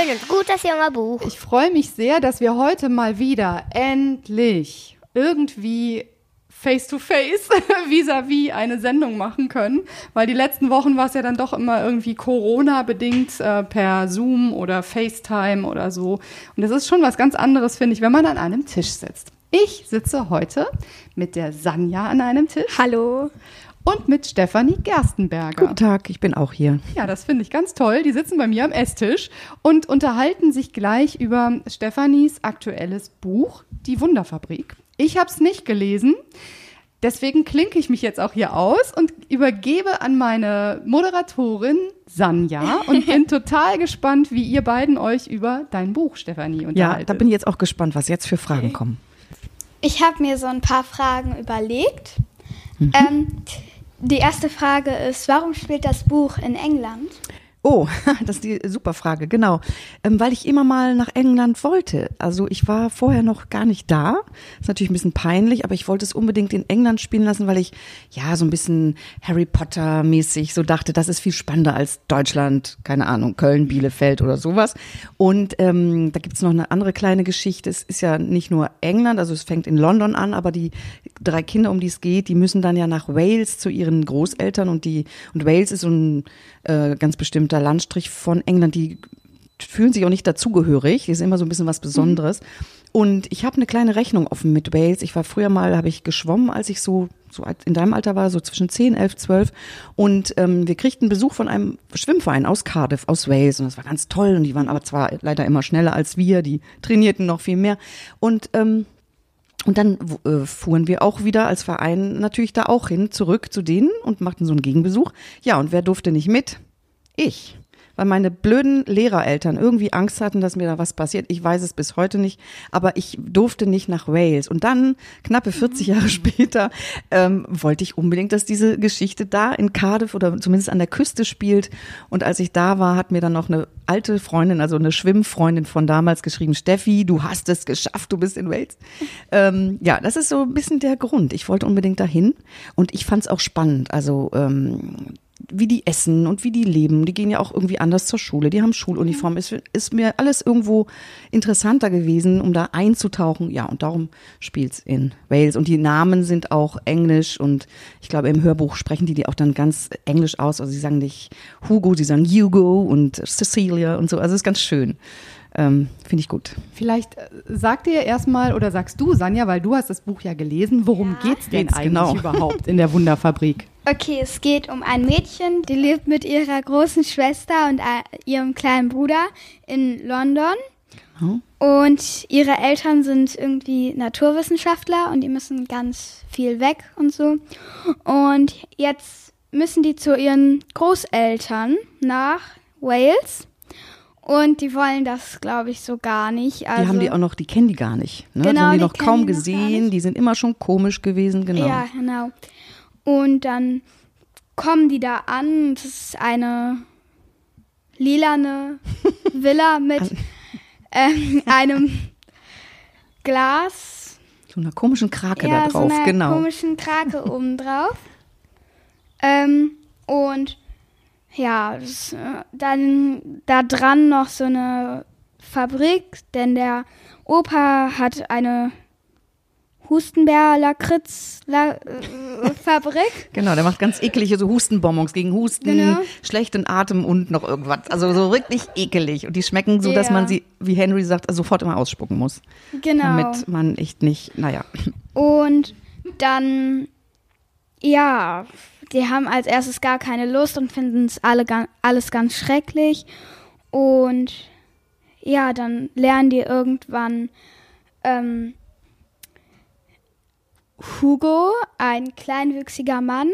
Schön und gut, das junge Buch. Ich freue mich sehr, dass wir heute mal wieder endlich irgendwie face-to-face vis-à-vis eine Sendung machen können, weil die letzten Wochen war es ja dann doch immer irgendwie Corona-bedingt äh, per Zoom oder FaceTime oder so. Und das ist schon was ganz anderes, finde ich, wenn man an einem Tisch sitzt. Ich sitze heute mit der Sanja an einem Tisch. Hallo. Und mit Stefanie Gerstenberger. Guten Tag, ich bin auch hier. Ja, das finde ich ganz toll. Die sitzen bei mir am Esstisch und unterhalten sich gleich über Stefanis aktuelles Buch, Die Wunderfabrik. Ich habe es nicht gelesen. Deswegen klinke ich mich jetzt auch hier aus und übergebe an meine Moderatorin Sanja und bin total gespannt, wie ihr beiden euch über dein Buch, Stefanie, unterhaltet. Ja, da bin ich jetzt auch gespannt, was jetzt für Fragen okay. kommen. Ich habe mir so ein paar Fragen überlegt. Mhm. Ähm, die erste Frage ist, warum spielt das Buch in England? Oh, das ist die super Frage, genau. Ähm, weil ich immer mal nach England wollte. Also ich war vorher noch gar nicht da. Ist natürlich ein bisschen peinlich, aber ich wollte es unbedingt in England spielen lassen, weil ich ja so ein bisschen Harry Potter mäßig so dachte, das ist viel spannender als Deutschland, keine Ahnung, Köln, Bielefeld oder sowas. Und ähm, da gibt's noch eine andere kleine Geschichte. Es ist ja nicht nur England, also es fängt in London an, aber die drei Kinder, um die es geht, die müssen dann ja nach Wales zu ihren Großeltern und die und Wales ist so ein äh, ganz bestimmter Landstrich von England, die fühlen sich auch nicht dazugehörig, die sind immer so ein bisschen was Besonderes. Mhm. Und ich habe eine kleine Rechnung offen mit Wales. Ich war früher mal, habe ich geschwommen, als ich so, so in deinem Alter war, so zwischen 10, 11, 12. Und ähm, wir kriegten Besuch von einem Schwimmverein aus Cardiff, aus Wales. Und das war ganz toll. Und die waren aber zwar leider immer schneller als wir, die trainierten noch viel mehr. Und ähm, und dann äh, fuhren wir auch wieder als Verein natürlich da auch hin, zurück zu denen und machten so einen Gegenbesuch. Ja, und wer durfte nicht mit? Ich weil meine blöden Lehrereltern irgendwie Angst hatten, dass mir da was passiert. Ich weiß es bis heute nicht, aber ich durfte nicht nach Wales. Und dann, knappe 40 Jahre später, ähm, wollte ich unbedingt, dass diese Geschichte da in Cardiff oder zumindest an der Küste spielt. Und als ich da war, hat mir dann noch eine alte Freundin, also eine Schwimmfreundin von damals geschrieben, Steffi, du hast es geschafft, du bist in Wales. Ähm, ja, das ist so ein bisschen der Grund. Ich wollte unbedingt dahin und ich fand es auch spannend. Also ähm, wie die essen und wie die leben. Die gehen ja auch irgendwie anders zur Schule. Die haben Schuluniform. Ist, ist mir alles irgendwo interessanter gewesen, um da einzutauchen. Ja, und darum spielt's in Wales. Und die Namen sind auch englisch und ich glaube, im Hörbuch sprechen die die auch dann ganz englisch aus. Also sie sagen nicht Hugo, sie sagen Hugo und Cecilia und so. Also es ist ganz schön. Ähm, Finde ich gut. Vielleicht äh, sagt ihr erstmal oder sagst du, Sanja, weil du hast das Buch ja gelesen, worum ja. geht's denn Geht's eigentlich genau. überhaupt in der Wunderfabrik? Okay, es geht um ein Mädchen, die lebt mit ihrer großen Schwester und äh, ihrem kleinen Bruder in London. Oh. Und ihre Eltern sind irgendwie Naturwissenschaftler und die müssen ganz viel weg und so. Und jetzt müssen die zu ihren Großeltern nach Wales. Und die wollen das, glaube ich, so gar nicht. Also, die haben die auch noch, die kennen die gar nicht. Ne? Genau, die haben die, die noch kaum die gesehen. Die sind immer schon komisch gewesen, genau. Ja, genau. Und dann kommen die da an. Das ist eine lilane Villa mit ähm, einem Glas. So einer komischen Krake ja, da drauf, so einer genau. komischen Krake oben drauf. Ähm, und ja, das, äh, dann da dran noch so eine Fabrik, denn der Opa hat eine Hustenbär-Lakritz-Fabrik. genau, der macht ganz eklige so Hustenbonbons gegen Husten, genau. schlechten Atem und noch irgendwas. Also so wirklich ekelig. Und die schmecken so, ja. dass man sie, wie Henry sagt, sofort immer ausspucken muss. Genau. Damit man echt nicht, naja. Und dann, ja, die haben als erstes gar keine Lust und finden es alle, alles ganz schrecklich. Und ja, dann lernen die irgendwann ähm, Hugo, ein kleinwüchsiger Mann,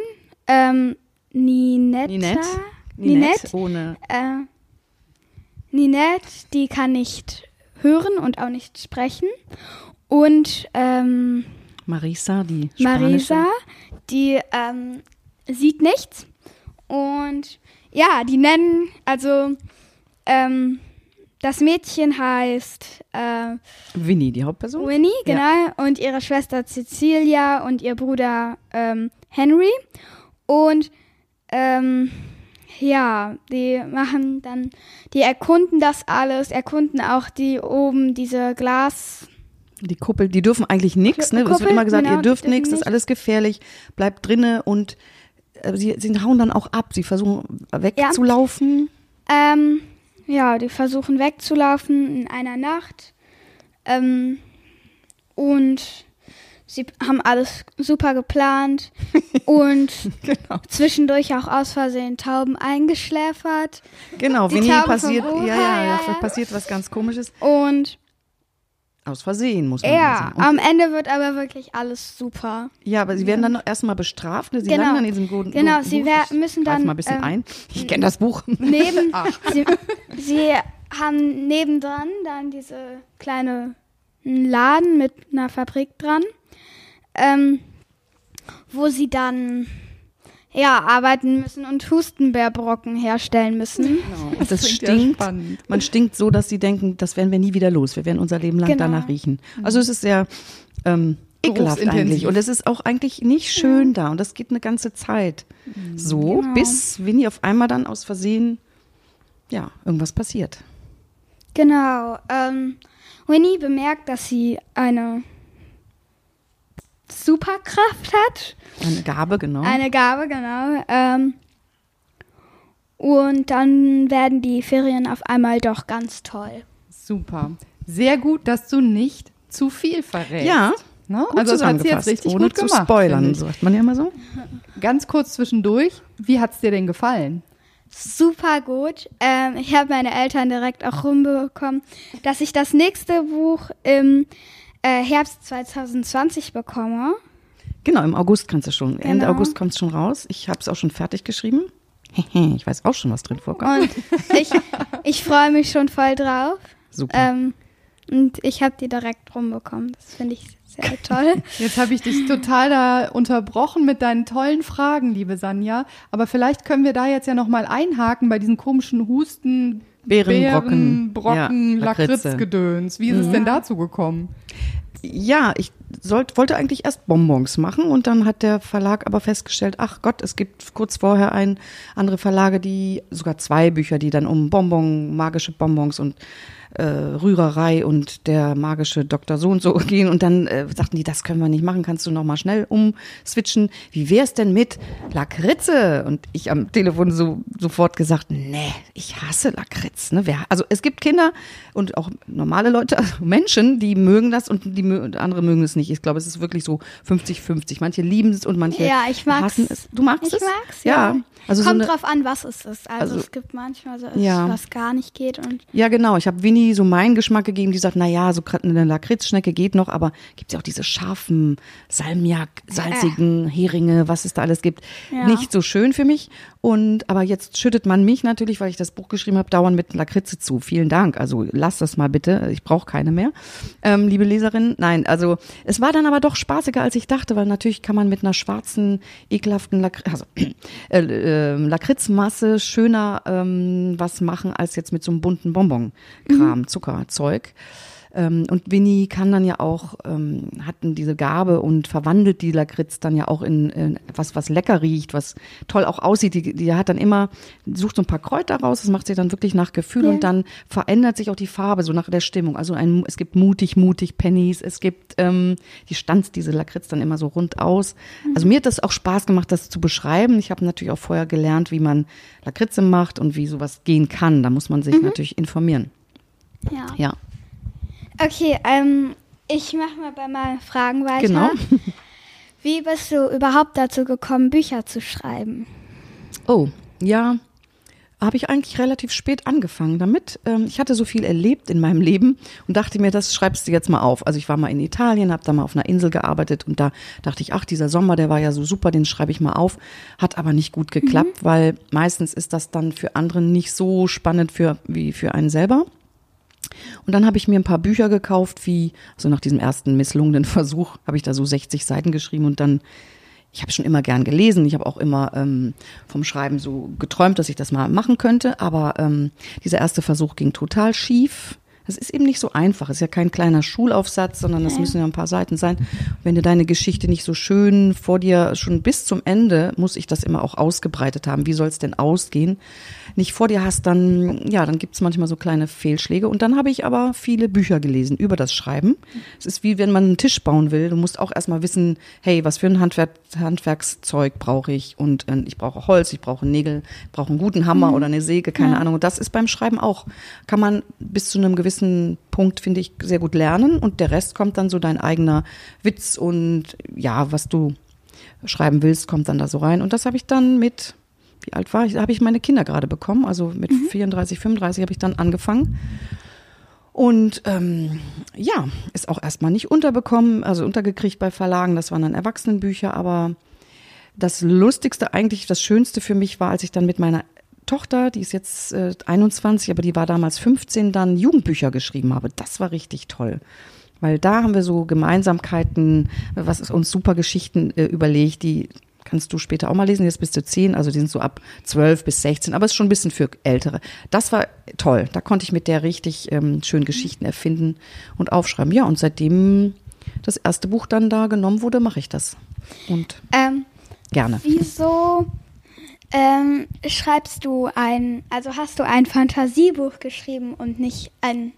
ähm, Ninetta, Ninette, Ninette, ohne. Äh, Ninette, die kann nicht hören und auch nicht sprechen. Und ähm, Marisa, die Spanische. Marisa, die ähm, sieht nichts. Und ja, die nennen, also ähm, das Mädchen heißt äh, Winnie, die Hauptperson. Winnie, genau. Ja. Und ihre Schwester Cecilia und ihr Bruder ähm, Henry. Und ähm, ja, die machen dann, die erkunden das alles, erkunden auch die oben diese Glas. Die Kuppel, die dürfen eigentlich nichts, ne? Es wird Kuppel, immer gesagt, genau, ihr dürft nichts, das ist alles gefährlich, bleibt drinne und sie, sie hauen dann auch ab, sie versuchen wegzulaufen. Ähm, ja, die versuchen wegzulaufen in einer Nacht. Ähm, und sie haben alles super geplant und Genau. zwischendurch auch aus Versehen Tauben eingeschläfert. Genau, wenn hier passiert, ja, ja, ja, ja, ja. passiert was ganz komisches. Und Aus Versehen, muss man ja, sagen. Und, am Ende wird aber wirklich alles super. ja, aber sie werden dann noch erstmal bestraft, ne? Sie Genau. landen dann in diesem Golden Genau, Buch. sie müssen dann, mal ein bisschen ähm, ein. Ich kenne das Buch. Neben, sie, sie haben nebendran dann diese kleine Laden mit einer Fabrik dran, ähm, wo sie dann ja arbeiten müssen und Hustenbärbrocken herstellen müssen. Und das ja stinkt. spannend. Man stinkt so, dass sie denken, das werden wir nie wieder los. Wir werden unser Leben lang Genau. danach riechen. Also es ist sehr ähm, ekelhaft eigentlich. Und es ist auch eigentlich nicht schön da. Und das geht eine ganze Zeit so, Genau. bis Winnie auf einmal dann aus Versehen, ja, irgendwas passiert. Genau. Ähm, Winnie bemerkt, dass sie eine Superkraft hat. Eine Gabe, genau. Eine Gabe, genau. Ähm, und dann werden die Ferien auf einmal doch ganz toll. Super. Sehr gut, dass du nicht zu viel verrätst. ja, Ne? gut Also hat zusammengefasst, jetzt richtig ohne gut zu gemacht. spoilern, sagt man ja immer so. Ganz kurz zwischendurch, wie hat's dir denn gefallen? Super gut. Ähm, ich habe meine Eltern direkt auch rumbekommen, dass ich das nächste Buch im äh, Herbst 2020 bekomme. Genau, im August kannst du schon. Ende Genau. August kommt es schon raus. Ich habe es auch schon fertig geschrieben. ich weiß auch schon, was drin vorkommt. Und ich, ich freue mich schon voll drauf. Super. Ähm, und ich habe die direkt rumbekommen. Das finde ich sehr toll. Jetzt habe ich dich total da unterbrochen mit deinen tollen Fragen, liebe Sanja. Aber vielleicht können wir da jetzt ja noch mal einhaken bei diesen komischen Husten, Beerenbrocken. Beeren, Brocken, Ja. Lakritzgedöns. Wie ist es denn dazu gekommen? Ja, ich sollt, wollte eigentlich erst Bonbons machen und dann hat der Verlag aber festgestellt, ach Gott, es gibt kurz vorher ein andere Verlage, die sogar zwei Bücher, die dann um Bonbon, magische Bonbons und äh, Rührerei und der magische Doktor so und so gehen und dann äh, sagten die, das können wir nicht machen, kannst du noch mal schnell umswitchen. Wie wär's denn mit Lakritze? Und ich am Telefon so sofort gesagt, nee, ich hasse Lakritz. Ne? Wer, also es gibt Kinder und auch normale Leute, also Menschen, die mögen das und die mö- andere mögen es nicht. Ich glaube, es ist wirklich so 50-50. Manche lieben es und manche Ja, ich mag's. hassen es. Du magst Ich es? mag's, ja. ja. Also so Kommt eine, drauf an, was es ist. Also, Also- es gibt manchmal so, Ja. was gar nicht geht und Ja, genau. Ich habe Winnie so meinen Geschmack gegeben, die sagt, na ja, so gerade eine Lakritzschnecke geht noch, aber gibt's ja auch diese scharfen, Salmiak, salzigen Heringe, was es da alles gibt. Ja. Nicht so schön für mich. Und aber jetzt schüttet man mich natürlich, weil ich das Buch geschrieben habe, dauernd mit Lakritze zu. Vielen Dank. Also lass das mal bitte. Ich brauche keine mehr. Ähm, liebe Leserin, nein, also es war dann aber doch spaßiger, als ich dachte, weil natürlich kann man mit einer schwarzen, ekelhaften Lakritz, also, äh, äh, Lakritzmasse schöner ähm, was machen als jetzt mit so einem bunten Bonbon-Kram, Zuckerzeug. Ähm, und Winnie kann dann ja auch, ähm, hat diese Gabe und verwandelt die Lakritz dann ja auch in, in was, was lecker riecht, was toll auch aussieht. Die, die hat dann immer, sucht so ein paar Kräuter raus, das macht sie dann wirklich nach Gefühl Ja. und dann verändert sich auch die Farbe, so nach der Stimmung. Also ein, es gibt mutig, mutig Pennies, es gibt, ähm, die stanzt diese Lakritz dann immer so rund aus. Also mir hat das auch Spaß gemacht, das zu beschreiben. Ich habe natürlich auch vorher gelernt, wie man Lakritze macht und wie sowas gehen kann. Da muss man sich natürlich informieren. ja. Ja, Okay, ähm, ich mache mal bei meinen Fragen weiter. genau. Wie bist du überhaupt dazu gekommen, Bücher zu schreiben? Oh, ja, habe ich eigentlich relativ spät angefangen damit. Ähm, ich hatte so viel erlebt in meinem Leben und dachte mir, das schreibst du jetzt mal auf. Also ich war mal in Italien, habe da mal auf einer Insel gearbeitet und da dachte ich, ach, dieser Sommer, der war ja so super, den schreibe ich mal auf. Hat aber nicht gut geklappt, weil meistens ist das dann für andere nicht so spannend für, wie für einen selber. Und dann habe ich mir ein paar Bücher gekauft, wie, also nach diesem ersten misslungenen Versuch, habe ich da so 60 Seiten geschrieben und dann, ich habe schon immer gern gelesen, ich habe auch immer ähm, vom Schreiben so geträumt, dass ich das mal machen könnte, aber ähm, dieser erste Versuch ging total schief. Das ist eben nicht so einfach. Es ist ja kein kleiner Schulaufsatz, sondern das müssen ja ein paar Seiten sein. Wenn du deine Geschichte nicht so schön vor dir schon bis zum Ende, muss ich das immer auch ausgebreitet haben. Wie soll es denn ausgehen? Nicht vor dir hast, dann, ja, dann gibt es manchmal so kleine Fehlschläge. Und dann habe ich aber viele Bücher gelesen über das Schreiben. Es ist wie wenn man einen Tisch bauen will. Du musst auch erstmal wissen, hey, was für ein Handwerk, Handwerkszeug brauche ich? Und äh, ich brauche Holz, ich brauche Nägel, ich brauche einen guten Hammer oder eine Säge, keine Ja. Ahnung. Und das ist beim Schreiben auch. Kann man bis zu einem gewissen Punkt, finde ich, sehr gut lernen. Und der Rest kommt dann so dein eigener Witz und ja, was du schreiben willst, kommt dann da so rein. Und das habe ich dann mit, wie alt war ich? Da habe ich meine Kinder gerade bekommen. Also mit 34, 35 habe ich dann angefangen. Und ähm, ja, ist auch erstmal nicht unterbekommen, also untergekriegt bei Verlagen. Das waren dann Erwachsenenbücher, aber das Lustigste, eigentlich das Schönste für mich war, als ich dann mit meiner Tochter, die ist jetzt äh, 21, aber die war damals 15, dann Jugendbücher geschrieben habe. Das war richtig toll. Weil da haben wir so Gemeinsamkeiten, was ist uns super Geschichten äh, überlegt, die kannst du später auch mal lesen. Jetzt bist du 10, also die sind so ab 12 bis 16, aber es ist schon ein bisschen für Ältere. Das war toll. Da konnte ich mit der richtig ähm, schön Geschichten erfinden und aufschreiben. Ja, und seitdem das erste Buch dann da genommen wurde, mache ich das. Und Ähm, gerne. wieso ähm, schreibst du ein, also hast du ein Fantasiebuch geschrieben und nicht ein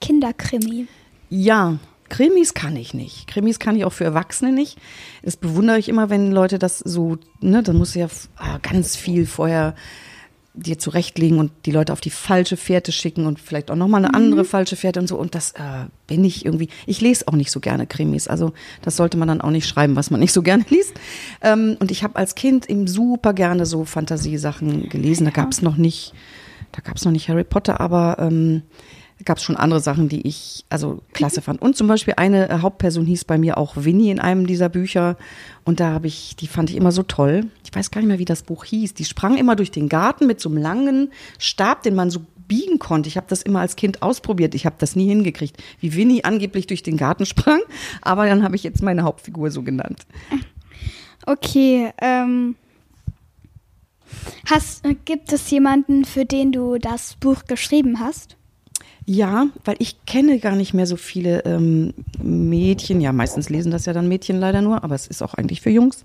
Kinderkrimi? Ja, Krimis kann ich nicht. Krimis kann ich auch für Erwachsene nicht. Das bewundere ich immer, wenn Leute das so, ne, da muss ja ah, ganz viel vorher dir zurechtlegen und die Leute auf die falsche Fährte schicken und vielleicht auch nochmal eine andere falsche Fährte und so. Und das äh, bin ich irgendwie, ich lese auch nicht so gerne Krimis. Also das sollte man dann auch nicht schreiben, was man nicht so gerne liest. Ähm, und ich habe als Kind eben super gerne so Fantasiesachen gelesen. Da gab es noch nicht, da gab es noch nicht Harry Potter, aber ähm, gab es schon andere Sachen, die ich also klasse fand. Und zum Beispiel eine äh, Hauptperson hieß bei mir auch Winnie in einem dieser Bücher. Und da habe ich, die fand ich immer so toll. Ich weiß gar nicht mehr, wie das Buch hieß. Die sprang immer durch den Garten mit so einem langen Stab, den man so biegen konnte. Ich habe das immer als Kind ausprobiert. Ich habe das nie hingekriegt, wie Winnie angeblich durch den Garten sprang. Aber dann habe ich jetzt meine Hauptfigur so genannt. Okay, ähm, hast, äh, gibt es jemanden, für den du das Buch geschrieben hast? Ja, weil ich kenne gar nicht mehr so viele ähm, Mädchen, ja meistens lesen das ja dann Mädchen leider nur, aber es ist auch eigentlich für Jungs,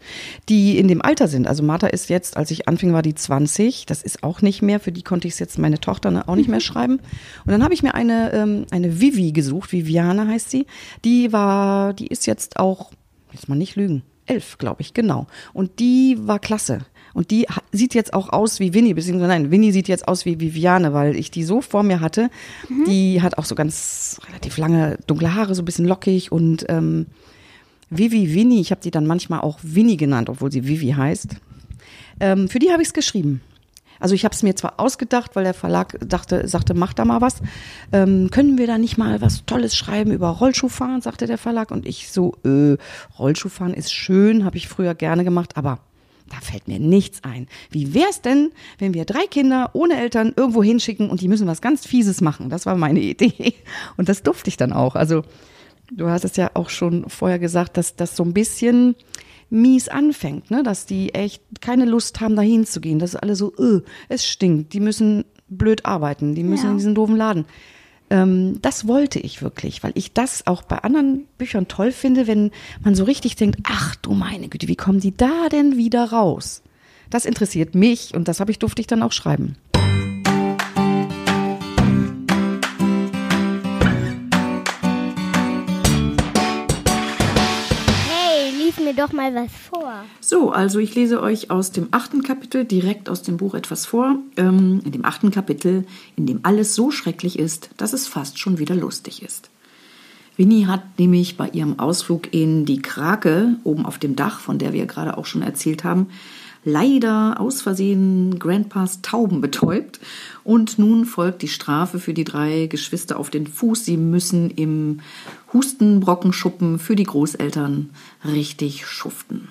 die in dem Alter sind. Also Martha ist jetzt, als ich anfing, war die 20, das ist auch nicht mehr, für die konnte ich es jetzt meine Tochter auch nicht mehr schreiben. Und dann habe ich mir eine, ähm, eine Vivi gesucht, Viviane heißt sie, die war, die ist jetzt auch, jetzt mal nicht lügen, elf, glaube ich, genau. Und die war klasse. Und die sieht jetzt auch aus wie Winnie, beziehungsweise nein, Winnie sieht jetzt aus wie Viviane, weil ich die so vor mir hatte. Die hat auch so ganz relativ lange dunkle Haare, so ein bisschen lockig und ähm, Vivi Winnie, ich habe die dann manchmal auch Winnie genannt, obwohl sie Vivi heißt. Ähm, für die habe ich es geschrieben. Also ich habe es mir zwar ausgedacht, weil der Verlag dachte, sagte, mach da mal was. Ähm, können wir da nicht mal was Tolles schreiben über Rollschuhfahren, sagte der Verlag. Und ich so, äh, Rollschuhfahren ist schön, habe ich früher gerne gemacht, aber da fällt mir nichts ein. Wie wär's denn, wenn wir drei Kinder ohne Eltern irgendwo hinschicken und die müssen was ganz Fieses machen? Das war meine Idee. Und das durfte ich dann auch. Also du hast es ja auch schon vorher gesagt, dass das so ein bisschen mies anfängt, ne? dass die echt keine Lust haben, da hinzugehen. Das ist alle so, öh, es stinkt, die müssen blöd arbeiten, die müssen Ja. in diesen doofen Laden. Ähm, das wollte ich wirklich, weil ich das auch bei anderen Büchern toll finde, wenn man so richtig denkt, ach du meine Güte, wie kommen die da denn wieder raus? Das interessiert mich und das habe ich durfte ich dann auch schreiben. Doch mal was vor. So, also ich lese euch aus dem achten Kapitel direkt aus dem Buch etwas vor. Ähm, in dem achten Kapitel, in dem alles so schrecklich ist, dass es fast schon wieder lustig ist. Winnie hat nämlich bei ihrem Ausflug in die Krake oben auf dem Dach, von der wir gerade auch schon erzählt haben, leider aus Versehen Grandpas Tauben betäubt. Und nun folgt die Strafe für die drei Geschwister auf den Fuß. Sie müssen im Hustenbrockenschuppen für die Großeltern richtig schuften.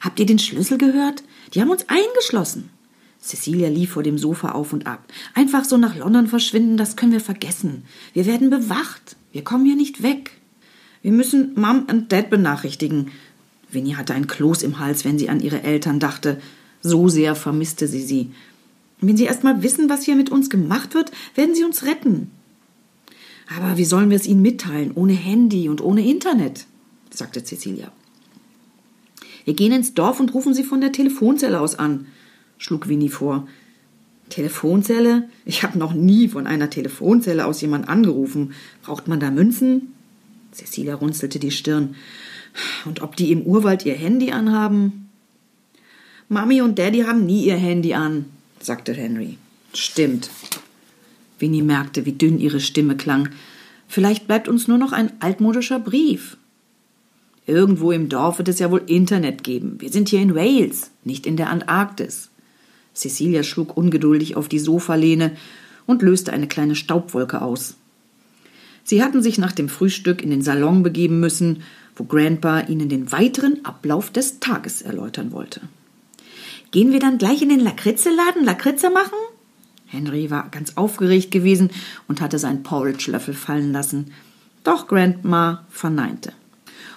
Habt ihr den Schlüssel gehört? Die haben uns eingeschlossen. Cecilia lief vor dem Sofa auf und ab. Einfach so nach London verschwinden, das können wir vergessen. Wir werden bewacht. Wir kommen hier nicht weg. Wir müssen Mom und Dad benachrichtigen. Winnie hatte ein Kloß im Hals, wenn sie an ihre Eltern dachte. So sehr vermisste sie sie. Wenn sie erst mal wissen, was hier mit uns gemacht wird, werden sie uns retten. Aber wie sollen wir es ihnen mitteilen, ohne Handy und ohne Internet? sagte Cecilia. Wir gehen ins Dorf und rufen sie von der Telefonzelle aus an, schlug Winnie vor. Telefonzelle? Ich habe noch nie von einer Telefonzelle aus jemand angerufen. Braucht man da Münzen? Cecilia runzelte die Stirn. Und ob die im Urwald ihr Handy anhaben? Mami und Daddy haben nie ihr Handy an, sagte Henry. Stimmt. Winnie merkte, wie dünn ihre Stimme klang. Vielleicht bleibt uns nur noch ein altmodischer Brief. Irgendwo im Dorf wird es ja wohl Internet geben. Wir sind hier in Wales, nicht in der Antarktis. Cecilia schlug ungeduldig auf die Sofalehne und löste eine kleine Staubwolke aus. Sie hatten sich nach dem Frühstück in den Salon begeben müssen, wo Grandpa ihnen den weiteren Ablauf des Tages erläutern wollte. Gehen wir dann gleich in den Lakritzeladen Lakritze machen? Henry war ganz aufgeregt gewesen und hatte seinen Porridge-Löffel fallen lassen. Doch Grandma verneinte.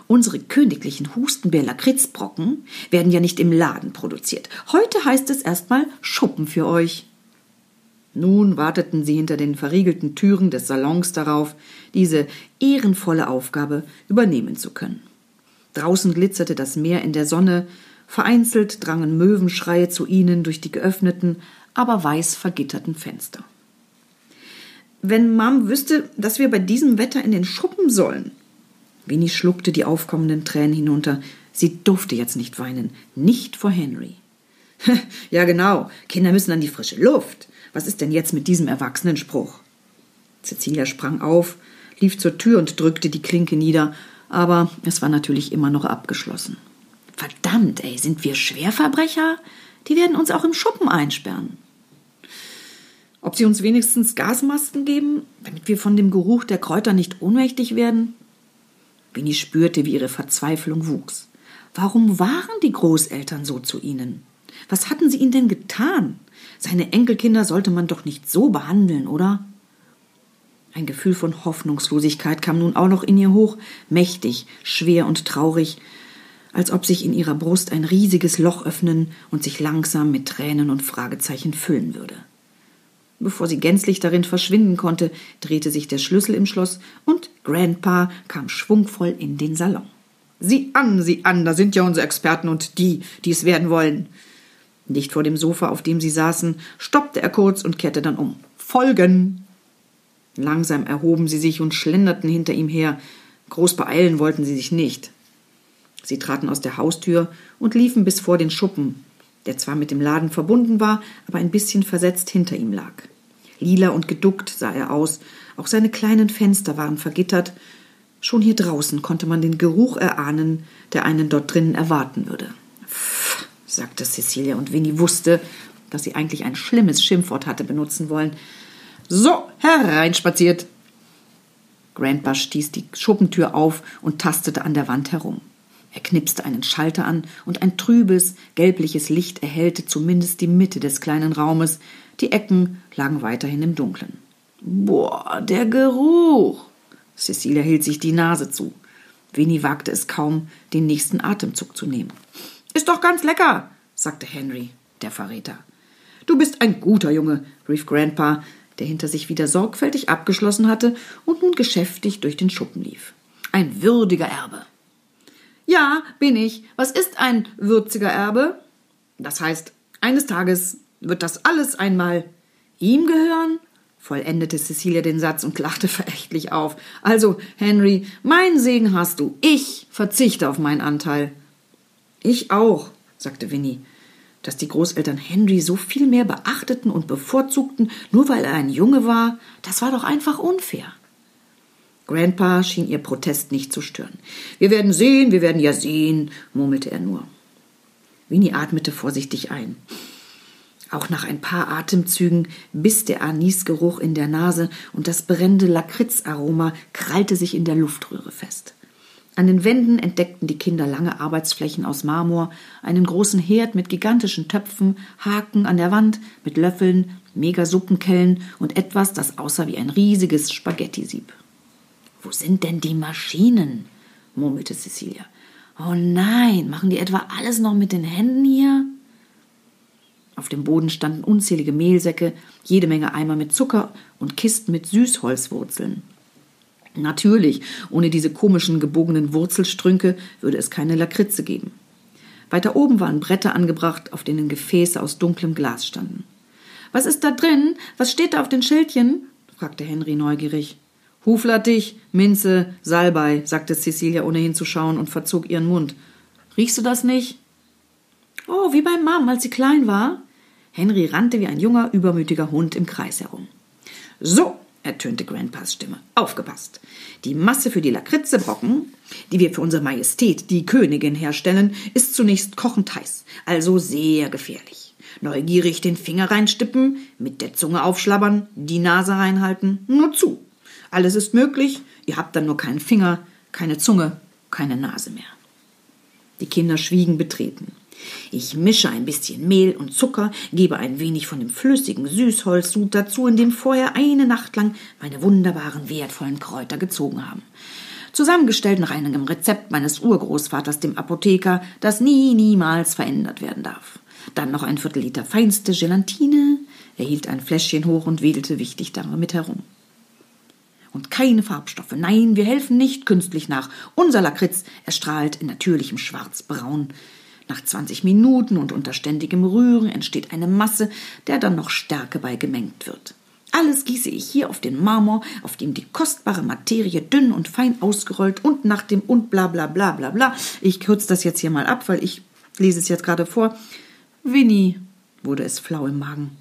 Unsere königlichen Hustenbeer-Lakritzbrocken werden ja nicht im Laden produziert. Heute heißt es erstmal Schuppen für euch. Nun warteten sie hinter den verriegelten Türen des Salons darauf, diese ehrenvolle Aufgabe übernehmen zu können. Draußen glitzerte das Meer in der Sonne, vereinzelt drangen Möwenschreie zu ihnen durch die geöffneten, aber weiß vergitterten Fenster. Wenn Mom wüsste, dass wir bei diesem Wetter in den Schuppen sollen, Winnie schluckte die aufkommenden Tränen hinunter. Sie durfte jetzt nicht weinen, nicht vor Henry. ja, genau, Kinder müssen an die frische Luft. Was ist denn jetzt mit diesem Erwachsenenspruch? Cecilia sprang auf, lief zur Tür und drückte die Klinke nieder, aber es war natürlich immer noch abgeschlossen. Verdammt, ey, sind wir Schwerverbrecher? Die werden uns auch im Schuppen einsperren. Ob sie uns wenigstens Gasmasken geben, damit wir von dem Geruch der Kräuter nicht ohnmächtig werden? Winnie spürte, wie ihre Verzweiflung wuchs. Warum waren die Großeltern so zu ihnen? Was hatten sie ihnen denn getan? Seine Enkelkinder sollte man doch nicht so behandeln, oder? Ein Gefühl von Hoffnungslosigkeit kam nun auch noch in ihr hoch, mächtig, schwer und traurig, als ob sich in ihrer Brust ein riesiges Loch öffnen und sich langsam mit Tränen und Fragezeichen füllen würde. Bevor sie gänzlich darin verschwinden konnte, drehte sich der Schlüssel im Schloss und Grandpa kam schwungvoll in den Salon. Sieh an, sieh an, da sind ja unsere Experten und die, die es werden wollen. Dicht vor dem Sofa, auf dem sie saßen, stoppte er kurz und kehrte dann um. Folgen! Langsam erhoben sie sich und schlenderten hinter ihm her. Groß beeilen wollten sie sich nicht. Sie traten aus der Haustür und liefen bis vor den Schuppen, der zwar mit dem Laden verbunden war, aber ein bisschen versetzt hinter ihm lag. Lila und geduckt sah er aus, auch seine kleinen Fenster waren vergittert. Schon hier draußen konnte man den Geruch erahnen, der einen dort drinnen erwarten würde. Pff, sagte Cecilia, und Winnie wusste, dass sie eigentlich ein schlimmes Schimpfwort hatte benutzen wollen. So, hereinspaziert! Grandpa stieß die Schuppentür auf und tastete an der Wand herum. Er knipste einen Schalter an, und ein trübes, gelbliches Licht erhellte zumindest die Mitte des kleinen Raumes, die Ecken lagen weiterhin im Dunkeln. Boah, der Geruch! Cecilia hielt sich die Nase zu. Winnie wagte es kaum, den nächsten Atemzug zu nehmen. Ist doch ganz lecker, sagte Henry, der Verräter. Du bist ein guter Junge, rief Grandpa, der hinter sich wieder sorgfältig abgeschlossen hatte und nun geschäftig durch den Schuppen lief. Ein würdiger Erbe. Ja, bin ich. Was ist ein würziger Erbe? Das heißt, eines Tages wird das alles einmal ihm gehören? vollendete Cecilia den Satz und lachte verächtlich auf. Also, Henry, meinen Segen hast du. Ich verzichte auf meinen Anteil. Ich auch, sagte Winnie. Dass die Großeltern Henry so viel mehr beachteten und bevorzugten, nur weil er ein Junge war, das war doch einfach unfair. Grandpa schien ihr Protest nicht zu stören. Wir werden sehen, wir werden ja sehen, murmelte er nur. Winnie atmete vorsichtig ein. Auch nach ein paar Atemzügen biss der Anisgeruch in der Nase und das brennende Lakritzaroma krallte sich in der Luftröhre fest. An den Wänden entdeckten die Kinder lange Arbeitsflächen aus Marmor, einen großen Herd mit gigantischen Töpfen, Haken an der Wand mit Löffeln, Megasuppenkellen und etwas, das aussah wie ein riesiges Spaghettisieb. Wo sind denn die Maschinen? murmelte Cecilia. Oh nein, machen die etwa alles noch mit den Händen hier? Auf dem Boden standen unzählige Mehlsäcke, jede Menge Eimer mit Zucker und Kisten mit Süßholzwurzeln. Natürlich, ohne diese komischen gebogenen Wurzelstrünke würde es keine Lakritze geben. Weiter oben waren Bretter angebracht, auf denen Gefäße aus dunklem Glas standen. Was ist da drin? Was steht da auf den Schildchen? fragte Henry neugierig. Huflattich, Minze, Salbei, sagte Cecilia ohne hinzuschauen und verzog ihren Mund. Riechst du das nicht? Oh, wie bei Mom, als sie klein war. Henry rannte wie ein junger, übermütiger Hund im Kreis herum. So, ertönte Grandpas Stimme. Aufgepasst. Die Masse für die Lakritzebrocken, die wir für unsere Majestät, die Königin, herstellen, ist zunächst kochend heiß, also sehr gefährlich. Neugierig den Finger reinstippen, mit der Zunge aufschlabbern, die Nase reinhalten, nur zu. Alles ist möglich, ihr habt dann nur keinen Finger, keine Zunge, keine Nase mehr. Die Kinder schwiegen betreten. Ich mische ein bisschen Mehl und Zucker, gebe ein wenig von dem flüssigen Süßholzsud dazu, in dem vorher eine Nacht lang meine wunderbaren, wertvollen Kräuter gezogen haben. Zusammengestellt nach einem Rezept meines Urgroßvaters, dem Apotheker, das nie, niemals verändert werden darf. Dann noch ein Viertel Liter feinste Gelatine. Er hielt ein Fläschchen hoch und wedelte wichtig damit herum. Und keine Farbstoffe. Nein, wir helfen nicht künstlich nach. Unser Lakritz erstrahlt in natürlichem Schwarzbraun. Nach 20 Minuten und unter ständigem Rühren entsteht eine Masse, der dann noch Stärke bei gemengt wird. Alles gieße ich hier auf den Marmor, auf dem die kostbare Materie dünn und fein ausgerollt und nach dem und bla bla bla bla bla. Ich kürze das jetzt hier mal ab, weil ich lese es jetzt gerade vor. Winnie, wurde es flau im Magen.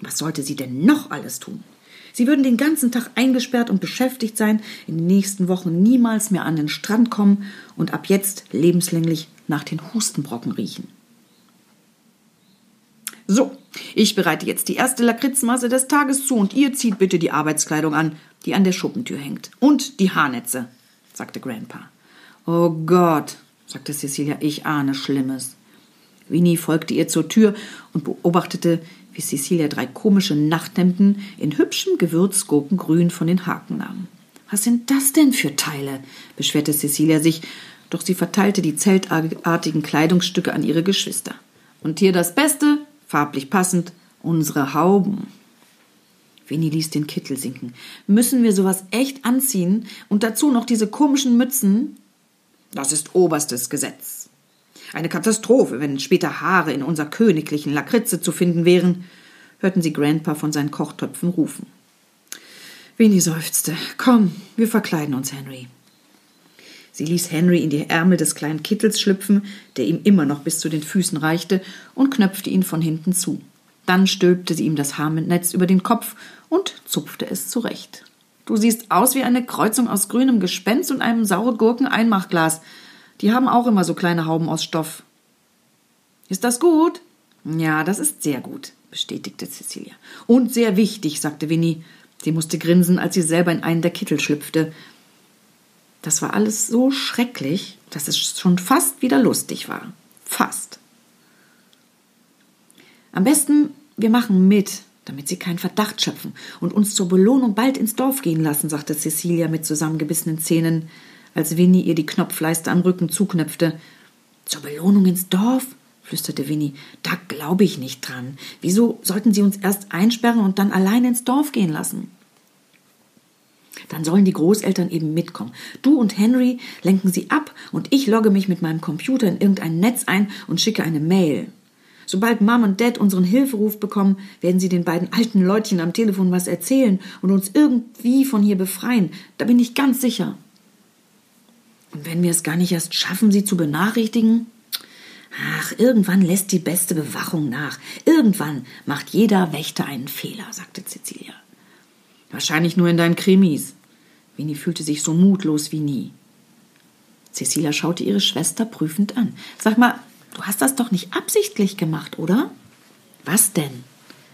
Was sollte sie denn noch alles tun? Sie würden den ganzen Tag eingesperrt und beschäftigt sein, in den nächsten Wochen niemals mehr an den Strand kommen und ab jetzt lebenslänglich nach den Hustenbrocken riechen. So, ich bereite jetzt die erste Lakritzmasse des Tages zu und ihr zieht bitte die Arbeitskleidung an, die an der Schuppentür hängt. Und die Haarnetze, sagte Grandpa. Oh Gott, sagte Cecilia, ich ahne Schlimmes. Winnie folgte ihr zur Tür und beobachtete, wie Cecilia drei komische Nachthemden in hübschem Gewürzgurkengrün von den Haken nahm. Was sind das denn für Teile? beschwerte Cecilia sich doch sie verteilte die zeltartigen Kleidungsstücke an ihre Geschwister. Und hier das Beste, farblich passend, unsere Hauben. Winnie ließ den Kittel sinken. Müssen wir sowas echt anziehen und dazu noch diese komischen Mützen? Das ist oberstes Gesetz. Eine Katastrophe, wenn später Haare in unserer königlichen Lakritze zu finden wären, hörten sie Grandpa von seinen Kochtöpfen rufen. Winnie seufzte. Komm, wir verkleiden uns, Henry. Sie ließ Henry in die Ärmel des kleinen Kittels schlüpfen, der ihm immer noch bis zu den Füßen reichte, und knöpfte ihn von hinten zu. Dann stülpte sie ihm das Haarnetz über den Kopf und zupfte es zurecht. Du siehst aus wie eine Kreuzung aus grünem Gespenst und einem saure Gurken Einmachglas. Die haben auch immer so kleine Hauben aus Stoff. Ist das gut? Ja, das ist sehr gut, bestätigte Cecilia. Und sehr wichtig, sagte Winnie. Sie musste grinsen, als sie selber in einen der Kittel schlüpfte. Das war alles so schrecklich, dass es schon fast wieder lustig war. Fast. Am besten, wir machen mit, damit sie keinen Verdacht schöpfen und uns zur Belohnung bald ins Dorf gehen lassen, sagte Cecilia mit zusammengebissenen Zähnen, als Winnie ihr die Knopfleiste am Rücken zuknöpfte. Zur Belohnung ins Dorf? flüsterte Winnie. Da glaube ich nicht dran. Wieso sollten sie uns erst einsperren und dann allein ins Dorf gehen lassen? Dann sollen die Großeltern eben mitkommen. Du und Henry lenken sie ab und ich logge mich mit meinem Computer in irgendein Netz ein und schicke eine Mail. Sobald Mom und Dad unseren Hilferuf bekommen, werden sie den beiden alten Leutchen am Telefon was erzählen und uns irgendwie von hier befreien. Da bin ich ganz sicher. Und wenn wir es gar nicht erst schaffen, sie zu benachrichtigen? Ach, irgendwann lässt die beste Bewachung nach. Irgendwann macht jeder Wächter einen Fehler, sagte Cecilia. Wahrscheinlich nur in deinen Krimis. Winnie fühlte sich so mutlos wie nie. Cecilia schaute ihre Schwester prüfend an. Sag mal, du hast das doch nicht absichtlich gemacht, oder? Was denn?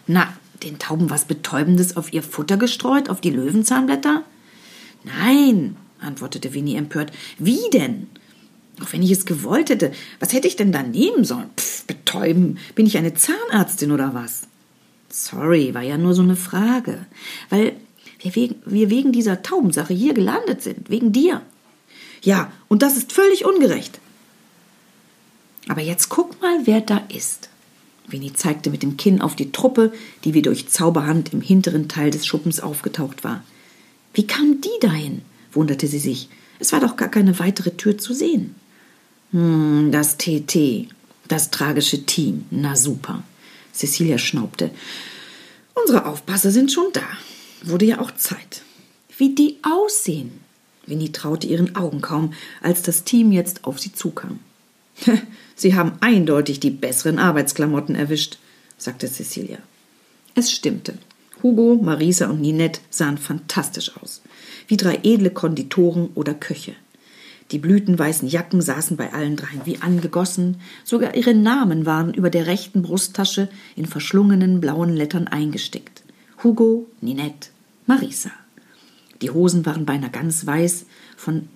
Na, den Tauben was Betäubendes auf ihr Futter gestreut, auf die Löwenzahnblätter? Nein, antwortete Winnie empört. Wie denn? Auch wenn ich es gewollt hätte, was hätte ich denn da nehmen sollen? Pff, betäuben. Bin ich eine Zahnärztin oder was? Sorry, war ja nur so eine Frage. Weil wir wegen, wir wegen dieser Taubensache hier gelandet sind, wegen dir. Ja, und das ist völlig ungerecht. Aber jetzt guck mal, wer da ist. Winnie zeigte mit dem Kinn auf die Truppe, die wie durch Zauberhand im hinteren Teil des Schuppens aufgetaucht war. Wie kam die dahin? wunderte sie sich. Es war doch gar keine weitere Tür zu sehen. Hm, das TT, das tragische Team. Na super. Cecilia schnaubte. Unsere Aufpasser sind schon da. Wurde ja auch Zeit. Wie die aussehen. Winnie traute ihren Augen kaum, als das Team jetzt auf sie zukam. Sie haben eindeutig die besseren Arbeitsklamotten erwischt, sagte Cecilia. Es stimmte. Hugo, Marisa und Ninette sahen fantastisch aus, wie drei edle Konditoren oder Köche. Die blütenweißen Jacken saßen bei allen dreien wie angegossen, sogar ihre Namen waren über der rechten Brusttasche in verschlungenen blauen Lettern eingestickt. Hugo, Ninette, Marisa. Die Hosen waren beinahe ganz weiß von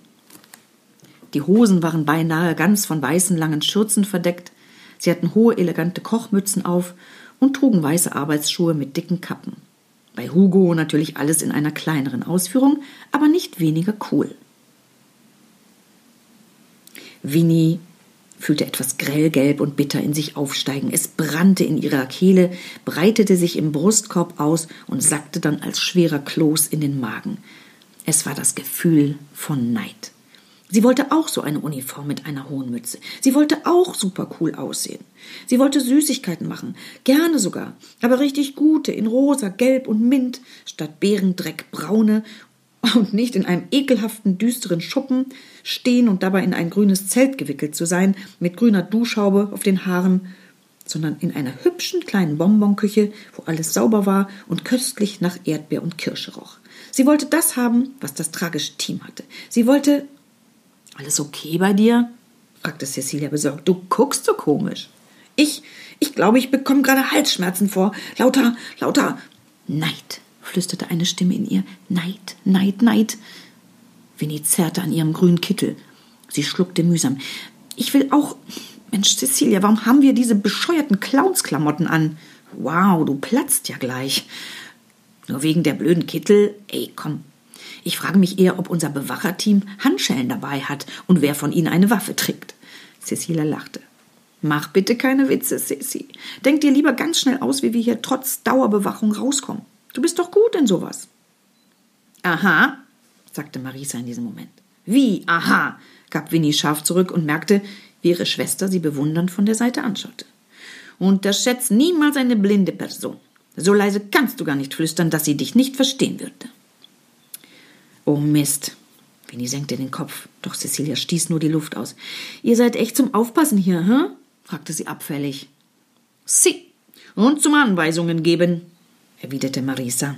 die Hosen waren beinahe ganz von weißen langen Schürzen verdeckt. Sie hatten hohe elegante Kochmützen auf und trugen weiße Arbeitsschuhe mit dicken Kappen. Bei Hugo natürlich alles in einer kleineren Ausführung, aber nicht weniger cool. Winnie fühlte etwas grellgelb und bitter in sich aufsteigen. Es brannte in ihrer Kehle, breitete sich im Brustkorb aus und sackte dann als schwerer Kloß in den Magen. Es war das Gefühl von Neid. Sie wollte auch so eine Uniform mit einer hohen Mütze. Sie wollte auch super cool aussehen. Sie wollte Süßigkeiten machen, gerne sogar, aber richtig gute, in rosa, gelb und mint, statt Bärendreck braune und nicht in einem ekelhaften, düsteren Schuppen stehen und dabei in ein grünes Zelt gewickelt zu sein, mit grüner Duschhaube auf den Haaren, sondern in einer hübschen kleinen Bonbonküche, wo alles sauber war und köstlich nach Erdbeer und Kirsche roch. Sie wollte das haben, was das tragische Team hatte. Sie wollte alles okay bei dir? fragte Cecilia besorgt. Du guckst so komisch. Ich, ich glaube, ich bekomme gerade Halsschmerzen vor. Lauter, lauter Neid, flüsterte eine Stimme in ihr. Neid, Neid, Neid. Winnie zerrte an ihrem grünen Kittel. Sie schluckte mühsam. Ich will auch. Mensch, Cecilia, warum haben wir diese bescheuerten Clownsklamotten an? Wow, du platzt ja gleich. Nur wegen der blöden Kittel? Ey, komm, ich frage mich eher, ob unser Bewacherteam Handschellen dabei hat und wer von ihnen eine Waffe trägt. Cecilia lachte. Mach bitte keine Witze, Ceci. Denk dir lieber ganz schnell aus, wie wir hier trotz Dauerbewachung rauskommen. Du bist doch gut in sowas. Aha, sagte Marisa in diesem Moment. Wie, aha, gab Winnie scharf zurück und merkte, wie ihre Schwester sie bewundernd von der Seite anschaute. Unterschätz niemals eine blinde Person. So leise kannst du gar nicht flüstern, dass sie dich nicht verstehen würde. Oh Mist. Winnie senkte den Kopf, doch Cecilia stieß nur die Luft aus. Ihr seid echt zum Aufpassen hier, hä? fragte sie abfällig. Sie. Und zum Anweisungen geben, erwiderte Marisa.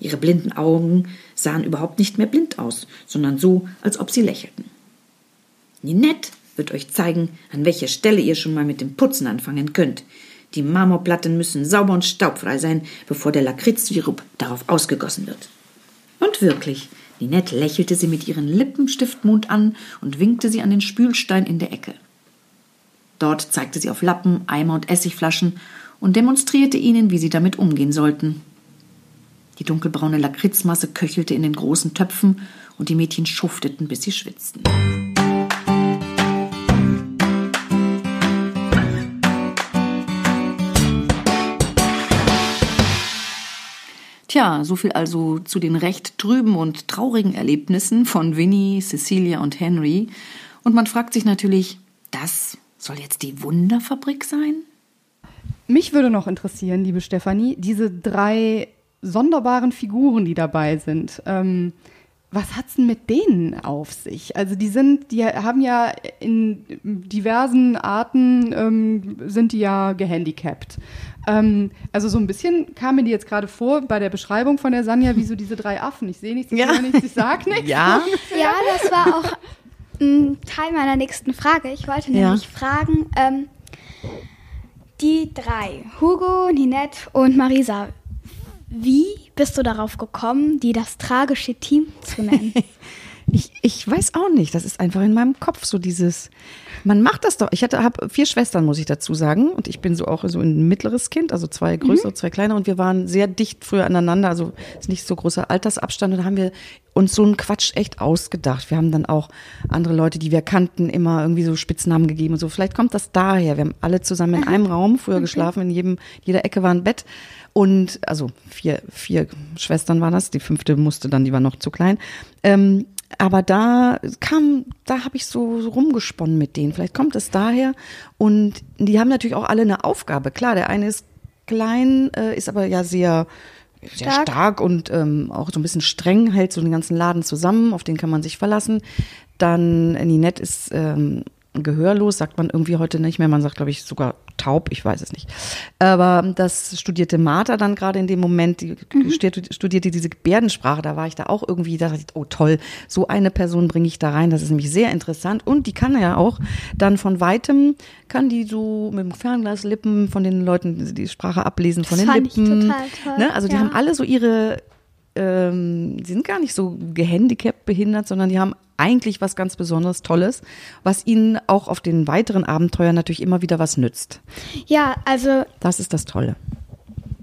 Ihre blinden Augen sahen überhaupt nicht mehr blind aus, sondern so, als ob sie lächelten. Ninette wird euch zeigen, an welcher Stelle ihr schon mal mit dem Putzen anfangen könnt. Die Marmorplatten müssen sauber und staubfrei sein, bevor der Lakritzsirup darauf ausgegossen wird. Und wirklich, Ninette lächelte sie mit ihrem Lippenstiftmund an und winkte sie an den Spülstein in der Ecke. Dort zeigte sie auf Lappen, Eimer und Essigflaschen und demonstrierte ihnen, wie sie damit umgehen sollten. Die dunkelbraune Lakritzmasse köchelte in den großen Töpfen und die Mädchen schufteten, bis sie schwitzten. Tja, so viel also zu den recht trüben und traurigen Erlebnissen von Winnie, Cecilia und Henry. Und man fragt sich natürlich, das soll jetzt die Wunderfabrik sein? Mich würde noch interessieren, liebe Stefanie, diese drei sonderbaren Figuren, die dabei sind. Ähm, was hat's denn mit denen auf sich? Also die sind, die haben ja in diversen Arten ähm, sind die ja gehandicapt. Ähm, also so ein bisschen kam mir die jetzt gerade vor bei der Beschreibung von der Sanja, wie so diese drei Affen. Ich sehe nichts, ich ja. höre nichts, ich sag nichts. Ja. ja, das war auch ein Teil meiner nächsten Frage. Ich wollte nämlich ja. fragen, ähm, die drei, Hugo, Ninette und Marisa, wie bist du darauf gekommen, die das tragische Team zu nennen? Ich, ich weiß auch nicht. Das ist einfach in meinem Kopf so dieses. Man macht das doch. Ich hatte, habe vier Schwestern, muss ich dazu sagen, und ich bin so auch so ein mittleres Kind, also zwei größere, mhm. zwei kleine, und wir waren sehr dicht früher aneinander, also ist nicht so großer Altersabstand. Und da haben wir uns so einen Quatsch echt ausgedacht. Wir haben dann auch andere Leute, die wir kannten, immer irgendwie so Spitznamen gegeben und so. Vielleicht kommt das daher. Wir haben alle zusammen in einem Raum früher geschlafen. In jedem, jeder Ecke war ein Bett. Und also vier, vier Schwestern waren das. Die fünfte musste dann, die war noch zu klein. Ähm, aber da kam, da habe ich so, so rumgesponnen mit denen. Vielleicht kommt es daher. Und die haben natürlich auch alle eine Aufgabe. Klar, der eine ist klein, äh, ist aber ja sehr sehr stark, stark und ähm, auch so ein bisschen streng, hält so den ganzen Laden zusammen, auf den kann man sich verlassen. Dann Ninette ist ähm, gehörlos, sagt man irgendwie heute nicht mehr. Man sagt, glaube ich, sogar taub, ich weiß es nicht. Aber das studierte Martha dann gerade in dem Moment, die mhm. studierte diese Gebärdensprache, da war ich da auch irgendwie, da dachte ich, oh toll, so eine Person bringe ich da rein, das ist nämlich sehr interessant. Und die kann ja auch dann von weitem, kann die so mit dem Fernglaslippen von den Leuten die Sprache ablesen, von das den Lippen. Ne? Also die ja. haben alle so ihre ähm, die sind gar nicht so gehandicapt, behindert, sondern die haben eigentlich was ganz Besonderes, Tolles, was ihnen auch auf den weiteren Abenteuern natürlich immer wieder was nützt. Ja, also. Das ist das Tolle.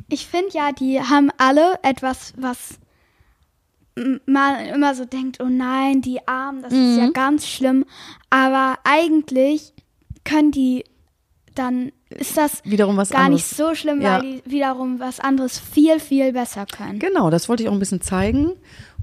Ich finde ja, die haben alle etwas, was man immer so denkt, oh nein, die Armen, das mhm. ist ja mhm. ganz schlimm. Aber eigentlich können die dann ist das wiederum was gar anderes. nicht so schlimm, ja. weil die wiederum was anderes viel, viel besser können. Genau, das wollte ich auch ein bisschen zeigen.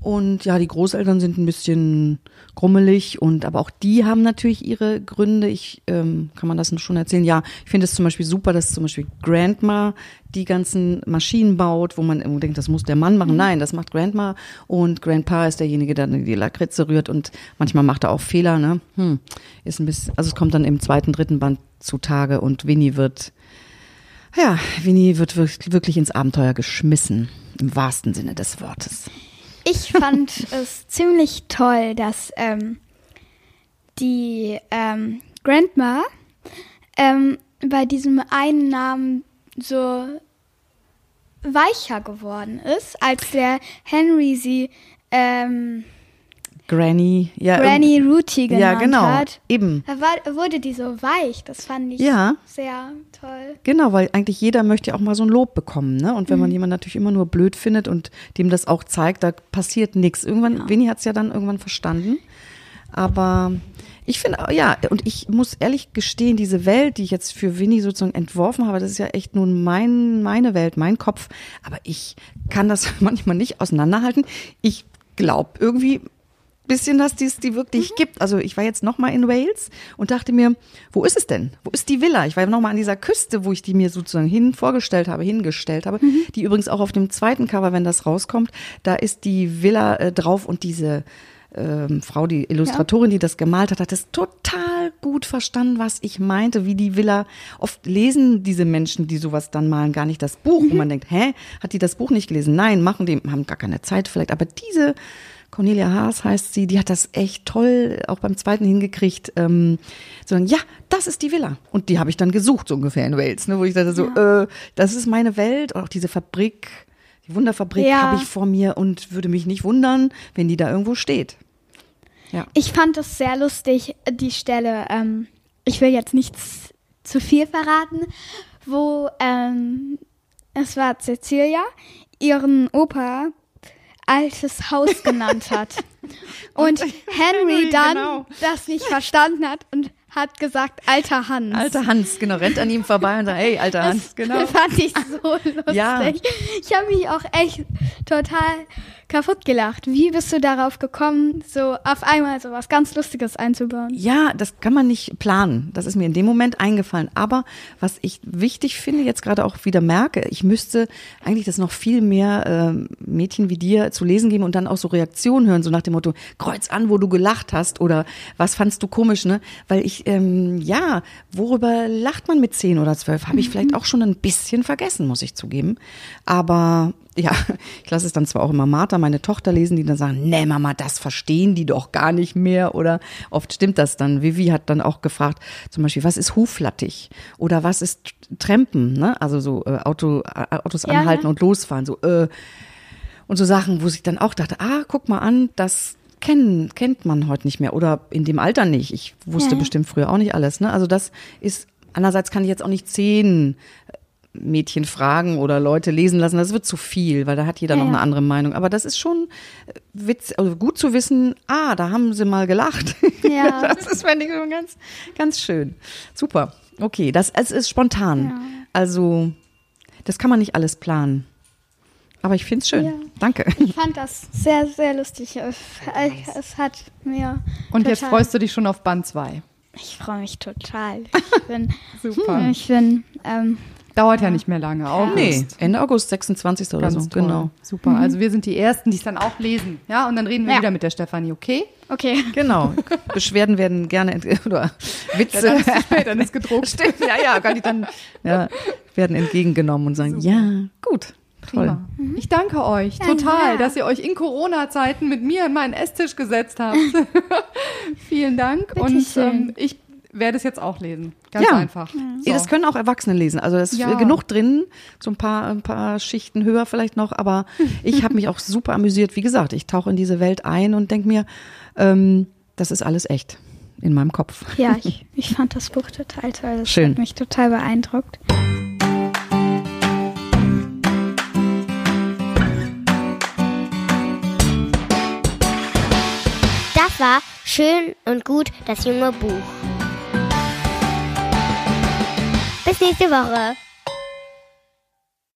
Und ja, die Großeltern sind ein bisschen grummelig und aber auch die haben natürlich ihre Gründe. Ich ähm, kann man das schon erzählen. Ja, ich finde es zum Beispiel super, dass zum Beispiel Grandma die ganzen Maschinen baut, wo man immer denkt, das muss der Mann machen. Mhm. Nein, das macht Grandma und Grandpa ist derjenige, der die Lakritze rührt und manchmal macht er auch Fehler. Ne, hm, ist ein bisschen. Also es kommt dann im zweiten, dritten Band zutage und Winnie wird ja, Winnie wird wirklich ins Abenteuer geschmissen, im wahrsten Sinne des Wortes. Ich fand es ziemlich toll, dass ähm, die ähm, Grandma ähm, bei diesem einen Namen so weicher geworden ist, als der Henry sie ähm, Granny, ja. Granny Ruti genannt ja, genau, hat. Eben. Da war, wurde die so weich. Das fand ich ja. sehr toll. Genau, weil eigentlich jeder möchte auch mal so ein Lob bekommen, ne? Und wenn mhm. man jemanden natürlich immer nur blöd findet und dem das auch zeigt, da passiert nichts. Irgendwann, ja. Winnie hat es ja dann irgendwann verstanden. Aber ich finde, ja, und ich muss ehrlich gestehen, diese Welt, die ich jetzt für Winnie sozusagen entworfen habe, das ist ja echt nun mein, meine Welt, mein Kopf. Aber ich kann das manchmal nicht auseinanderhalten. Ich glaube irgendwie, bisschen, dass dies die wirklich mhm. gibt. Also ich war jetzt noch mal in Wales und dachte mir, wo ist es denn? Wo ist die Villa? Ich war noch mal an dieser Küste, wo ich die mir sozusagen hin vorgestellt habe, hingestellt habe. Mhm. Die übrigens auch auf dem zweiten Cover, wenn das rauskommt, da ist die Villa äh, drauf und diese ähm, Frau, die Illustratorin, ja. die das gemalt hat, hat es total gut verstanden, was ich meinte, wie die Villa. Oft lesen diese Menschen, die sowas dann malen, gar nicht das Buch. Mhm. Und man denkt, hä, hat die das Buch nicht gelesen? Nein, machen die, haben gar keine Zeit vielleicht. Aber diese Cornelia Haas heißt sie, die hat das echt toll auch beim zweiten hingekriegt. Ähm, so, ja, das ist die Villa. Und die habe ich dann gesucht, so ungefähr in Wales, ne, wo ich dachte so, ja. äh, das ist meine Welt. Und auch diese Fabrik, die Wunderfabrik ja. habe ich vor mir und würde mich nicht wundern, wenn die da irgendwo steht. Ja. Ich fand es sehr lustig, die Stelle, ähm, ich will jetzt nichts zu viel verraten, wo ähm, es war Cecilia, ihren Opa altes Haus genannt hat. Und, und Henry dann genau. das nicht verstanden hat und hat gesagt, alter Hans. Alter Hans, genau, rennt an ihm vorbei und sagt, hey, alter Hans, das genau. fand ich so lustig. Ja. Ich habe mich auch echt total kaputt gelacht. Wie bist du darauf gekommen, so auf einmal so was ganz Lustiges einzubauen? Ja, das kann man nicht planen. Das ist mir in dem Moment eingefallen. Aber was ich wichtig finde, jetzt gerade auch wieder merke, ich müsste eigentlich das noch viel mehr äh, Mädchen wie dir zu lesen geben und dann auch so Reaktionen hören, so nach dem Motto, kreuz an, wo du gelacht hast oder was fandst du komisch, ne? Weil ich, ähm, ja, worüber lacht man mit zehn oder zwölf? Habe ich vielleicht auch schon ein bisschen vergessen, muss ich zugeben. Aber ja, ich lasse es dann zwar auch immer Martha, meine Tochter, lesen, die dann sagen, nee, Mama, das verstehen die doch gar nicht mehr. Oder oft stimmt das dann. Vivi hat dann auch gefragt, zum Beispiel, was ist Huflattig? Oder was ist Trampen? Ne? Also so äh, Auto, äh, Autos anhalten ja. und losfahren. So, äh, und so Sachen, wo ich dann auch dachte, ah, guck mal an, das kennen, kennt man heute nicht mehr oder in dem Alter nicht. Ich wusste Ja. bestimmt früher auch nicht alles. Ne? Also das ist, andererseits kann ich jetzt auch nicht zehn Mädchen fragen oder Leute lesen lassen. Das wird zu viel, weil da hat jeder Ja, noch ja. eine andere Meinung. Aber das ist schon äh, witz, also gut zu wissen, ah, da haben sie mal gelacht. Ja. Das ist, finde ich, schon ganz, ganz schön. Super. Okay, das, es ist spontan. Also, das kann man nicht alles planen. Aber ich finde es schön. Ja. Danke. Ich fand das sehr, sehr lustig. Es, es hat mir. Und jetzt freust du dich schon auf Band 2. Ich freue mich total. Ich bin. Super. Ich bin. Ähm, Dauert ja nicht mehr lange. August. Nee, Ende August, 26. oder Ganz so. toll. Genau. Super. Also wir sind die Ersten, die es dann auch lesen. Ja, und dann reden wir Ja. wieder mit der Stefanie, okay? okay. Genau. Beschwerden werden gerne oder Witze. Dann ist spät, dann ist gedruckt. Stimmt, ja, ja, kann ich dann ja, werden entgegengenommen und sagen, ja, gut. Toll. Prima. Ich danke euch total, dass ihr euch in Corona-Zeiten mit mir an meinen Esstisch gesetzt habt. Vielen Dank. Und Bitteschön. ähm, ich werde es jetzt auch lesen. Ganz ja. einfach. Ja, das können auch Erwachsene lesen. Also es ist Ja. genug drin, so ein paar, ein paar Schichten höher vielleicht noch. Aber ich habe mich auch super amüsiert. Wie gesagt, ich tauche in diese Welt ein und denke mir, ähm, das ist alles echt in meinem Kopf. Ja, ich, ich fand das Buch total toll. Das Schön. hat mich total beeindruckt. Das war schön und gut, das junge Buch. Bis nächste Woche.